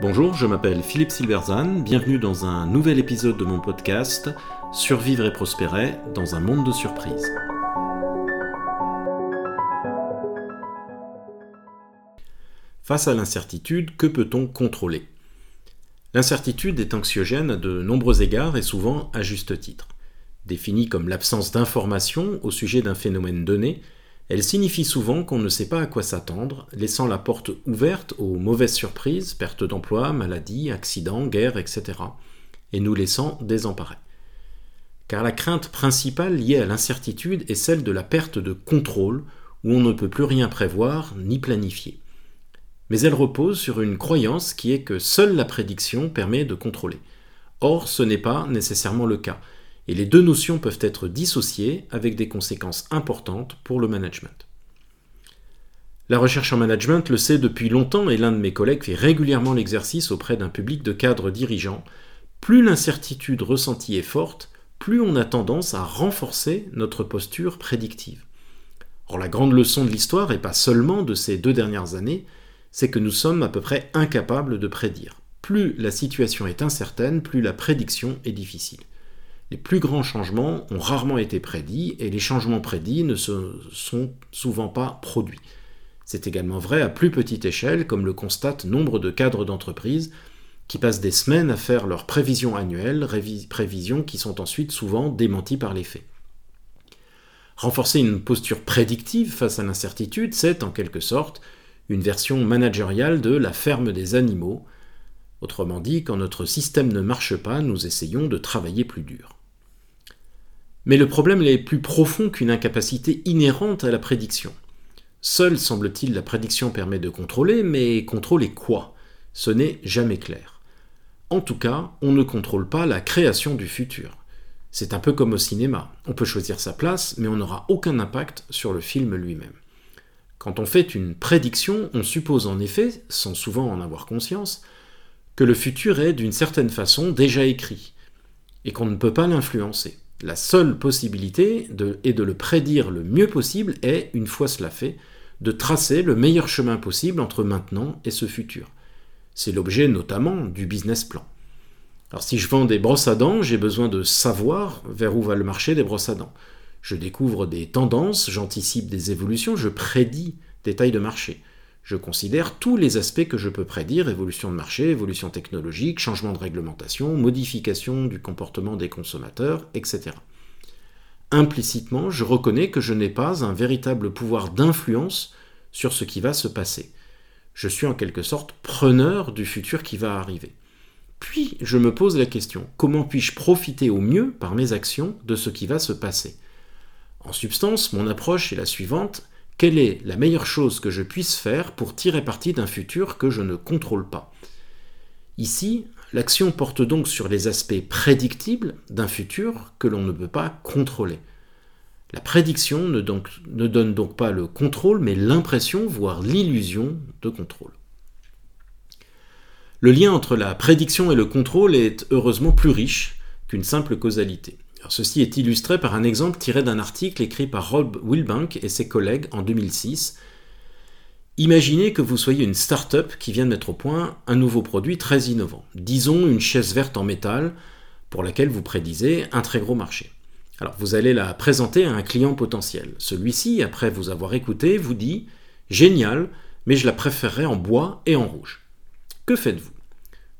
Bonjour, je m'appelle Philippe Silverzan, bienvenue dans un nouvel épisode de mon podcast Survivre et prospérer dans un monde de surprises. Face à l'incertitude, que peut-on contrôler? L'incertitude est anxiogène à de nombreux égards et souvent à juste titre. Définie comme l'absence d'information au sujet d'un phénomène donné, elle signifie souvent qu'on ne sait pas à quoi s'attendre, laissant la porte ouverte aux mauvaises surprises, pertes d'emploi, maladies, accidents, guerres, etc., et nous laissant désemparés. Car la crainte principale liée à l'incertitude est celle de la perte de contrôle, où on ne peut plus rien prévoir ni planifier. Mais elle repose sur une croyance qui est que seule la prédiction permet de contrôler. Or, ce n'est pas nécessairement le cas et les deux notions peuvent être dissociées avec des conséquences importantes pour le management. La recherche en management le sait depuis longtemps et l'un de mes collègues fait régulièrement l'exercice auprès d'un public de cadres dirigeants. Plus l'incertitude ressentie est forte, plus on a tendance à renforcer notre posture prédictive. Or la grande leçon de l'histoire, et pas seulement de ces deux dernières années, c'est que nous sommes à peu près incapables de prédire. Plus la situation est incertaine, plus la prédiction est difficile. Les plus grands changements ont rarement été prédits et les changements prédits ne se sont souvent pas produits. C'est également vrai à plus petite échelle, comme le constatent nombre de cadres d'entreprise qui passent des semaines à faire leurs prévisions annuelles, prévisions qui sont ensuite souvent démenties par les faits. Renforcer une posture prédictive face à l'incertitude, c'est en quelque sorte une version managériale de la ferme des animaux, Autrement dit, quand notre système ne marche pas, nous essayons de travailler plus dur. Mais le problème est plus profond qu'une incapacité inhérente à la prédiction. Seule, semble-t-il, la prédiction permet de contrôler, mais contrôler quoi? Ce n'est jamais clair. En tout cas, on ne contrôle pas la création du futur. C'est un peu comme au cinéma. On peut choisir sa place, mais on n'aura aucun impact sur le film lui-même. Quand on fait une prédiction, on suppose en effet, sans souvent en avoir conscience, que le futur est d'une certaine façon déjà écrit, et qu'on ne peut pas l'influencer. La seule possibilité de, est de le prédire le mieux possible et, une fois cela fait, de tracer le meilleur chemin possible entre maintenant et ce futur. C'est l'objet notamment du business plan. Alors si je vends des brosses à dents, j'ai besoin de savoir vers où va le marché des brosses à dents. Je découvre des tendances, j'anticipe des évolutions, je prédis des tailles de marché. Je considère tous les aspects que je peux prédire, évolution de marché, évolution technologique, changement de réglementation, modification du comportement des consommateurs, etc. Implicitement, je reconnais que je n'ai pas un véritable pouvoir d'influence sur ce qui va se passer. Je suis en quelque sorte preneur du futur qui va arriver. Puis je me pose la question, comment puis-je profiter au mieux par mes actions de ce qui va se passer? En substance, mon approche est la suivante, quelle est la meilleure chose que je puisse faire pour tirer parti d'un futur que je ne contrôle pas? Ici, l'action porte donc sur les aspects prédictibles d'un futur que l'on ne peut pas contrôler. La prédiction ne, ne donne donc pas le contrôle, mais l'impression, voire l'illusion de contrôle. Le lien entre la prédiction et le contrôle est heureusement plus riche qu'une simple causalité ceci est illustré par un exemple tiré d'un article écrit par Rob Wilbank et ses collègues en 2006. Imaginez que vous soyez une start-up qui vient de mettre au point un nouveau produit très innovant. Disons une chaise verte en métal pour laquelle vous prédisez un très gros marché. Alors vous allez la présenter à un client potentiel. Celui-ci, après vous avoir écouté, vous dit Génial, mais je la préférerais en bois et en rouge. Que faites-vous?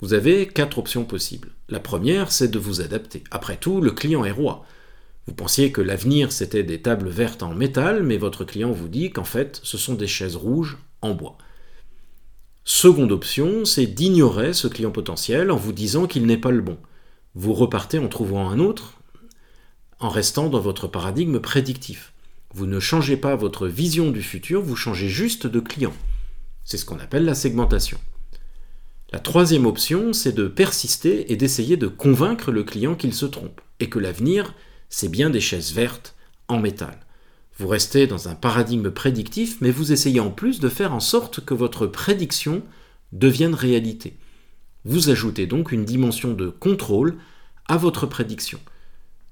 Vous avez quatre options possibles. La première, c'est de vous adapter. Après tout, le client est roi. Vous pensiez que l'avenir, c'était des tables vertes en métal, mais votre client vous dit qu'en fait, ce sont des chaises rouges en bois. Seconde option, c'est d'ignorer ce client potentiel en vous disant qu'il n'est pas le bon. Vous repartez en trouvant un autre, en restant dans votre paradigme prédictif. Vous ne changez pas votre vision du futur, vous changez juste de client. C'est ce qu'on appelle la segmentation. La troisième option, c'est de persister et d'essayer de convaincre le client qu'il se trompe, et que l'avenir, c'est bien des chaises vertes en métal. Vous restez dans un paradigme prédictif, mais vous essayez en plus de faire en sorte que votre prédiction devienne réalité. Vous ajoutez donc une dimension de contrôle à votre prédiction.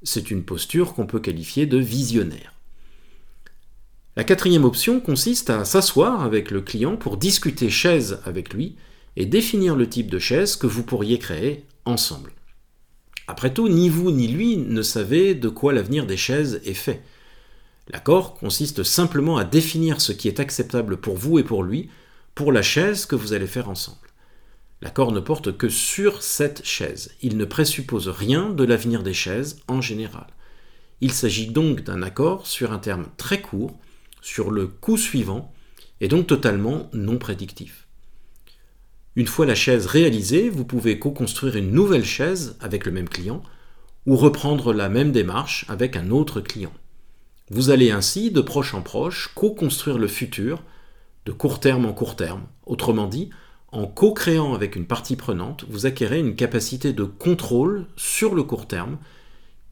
C'est une posture qu'on peut qualifier de visionnaire. La quatrième option consiste à s'asseoir avec le client pour discuter chaise avec lui et définir le type de chaise que vous pourriez créer ensemble. Après tout, ni vous ni lui ne savez de quoi l'avenir des chaises est fait. L'accord consiste simplement à définir ce qui est acceptable pour vous et pour lui pour la chaise que vous allez faire ensemble. L'accord ne porte que sur cette chaise. Il ne présuppose rien de l'avenir des chaises en général. Il s'agit donc d'un accord sur un terme très court, sur le coût suivant, et donc totalement non prédictif. Une fois la chaise réalisée, vous pouvez co-construire une nouvelle chaise avec le même client, ou reprendre la même démarche avec un autre client. Vous allez ainsi, de proche en proche, co-construire le futur, de court terme en court terme. Autrement dit, en co-créant avec une partie prenante, vous acquérez une capacité de contrôle sur le court terme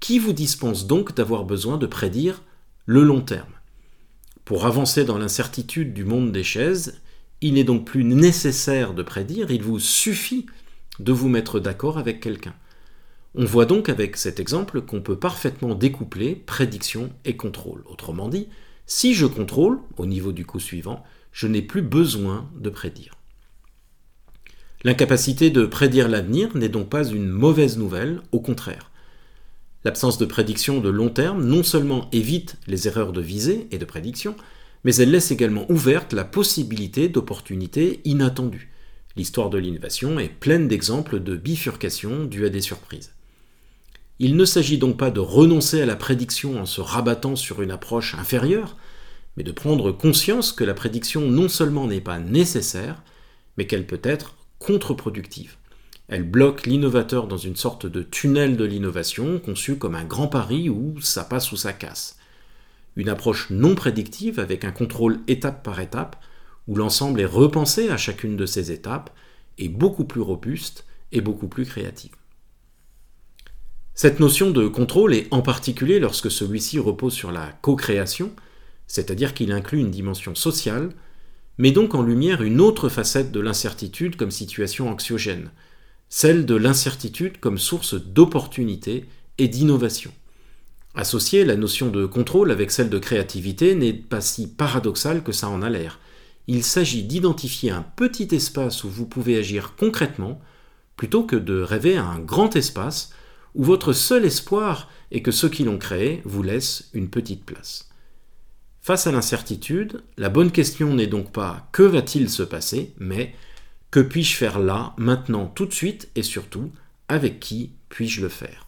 qui vous dispense donc d'avoir besoin de prédire le long terme. Pour avancer dans l'incertitude du monde des chaises, il n'est donc plus nécessaire de prédire, il vous suffit de vous mettre d'accord avec quelqu'un. On voit donc avec cet exemple qu'on peut parfaitement découpler prédiction et contrôle. Autrement dit, si je contrôle, au niveau du coup suivant, je n'ai plus besoin de prédire. L'incapacité de prédire l'avenir n'est donc pas une mauvaise nouvelle, au contraire. L'absence de prédiction de long terme non seulement évite les erreurs de visée et de prédiction, mais elle laisse également ouverte la possibilité d'opportunités inattendues. L'histoire de l'innovation est pleine d'exemples de bifurcation dues à des surprises. Il ne s'agit donc pas de renoncer à la prédiction en se rabattant sur une approche inférieure, mais de prendre conscience que la prédiction non seulement n'est pas nécessaire, mais qu'elle peut être contre-productive. Elle bloque l'innovateur dans une sorte de tunnel de l'innovation conçu comme un grand pari où ça passe ou ça casse. Une approche non prédictive avec un contrôle étape par étape, où l'ensemble est repensé à chacune de ces étapes, est beaucoup plus robuste et beaucoup plus créative. Cette notion de contrôle est en particulier lorsque celui-ci repose sur la co-création, c'est-à-dire qu'il inclut une dimension sociale, met donc en lumière une autre facette de l'incertitude comme situation anxiogène, celle de l'incertitude comme source d'opportunité et d'innovation. Associer la notion de contrôle avec celle de créativité n'est pas si paradoxal que ça en a l'air. Il s'agit d'identifier un petit espace où vous pouvez agir concrètement, plutôt que de rêver à un grand espace où votre seul espoir est que ceux qui l'ont créé vous laissent une petite place. Face à l'incertitude, la bonne question n'est donc pas que va-t-il se passer, mais que puis-je faire là, maintenant, tout de suite, et surtout, avec qui puis-je le faire?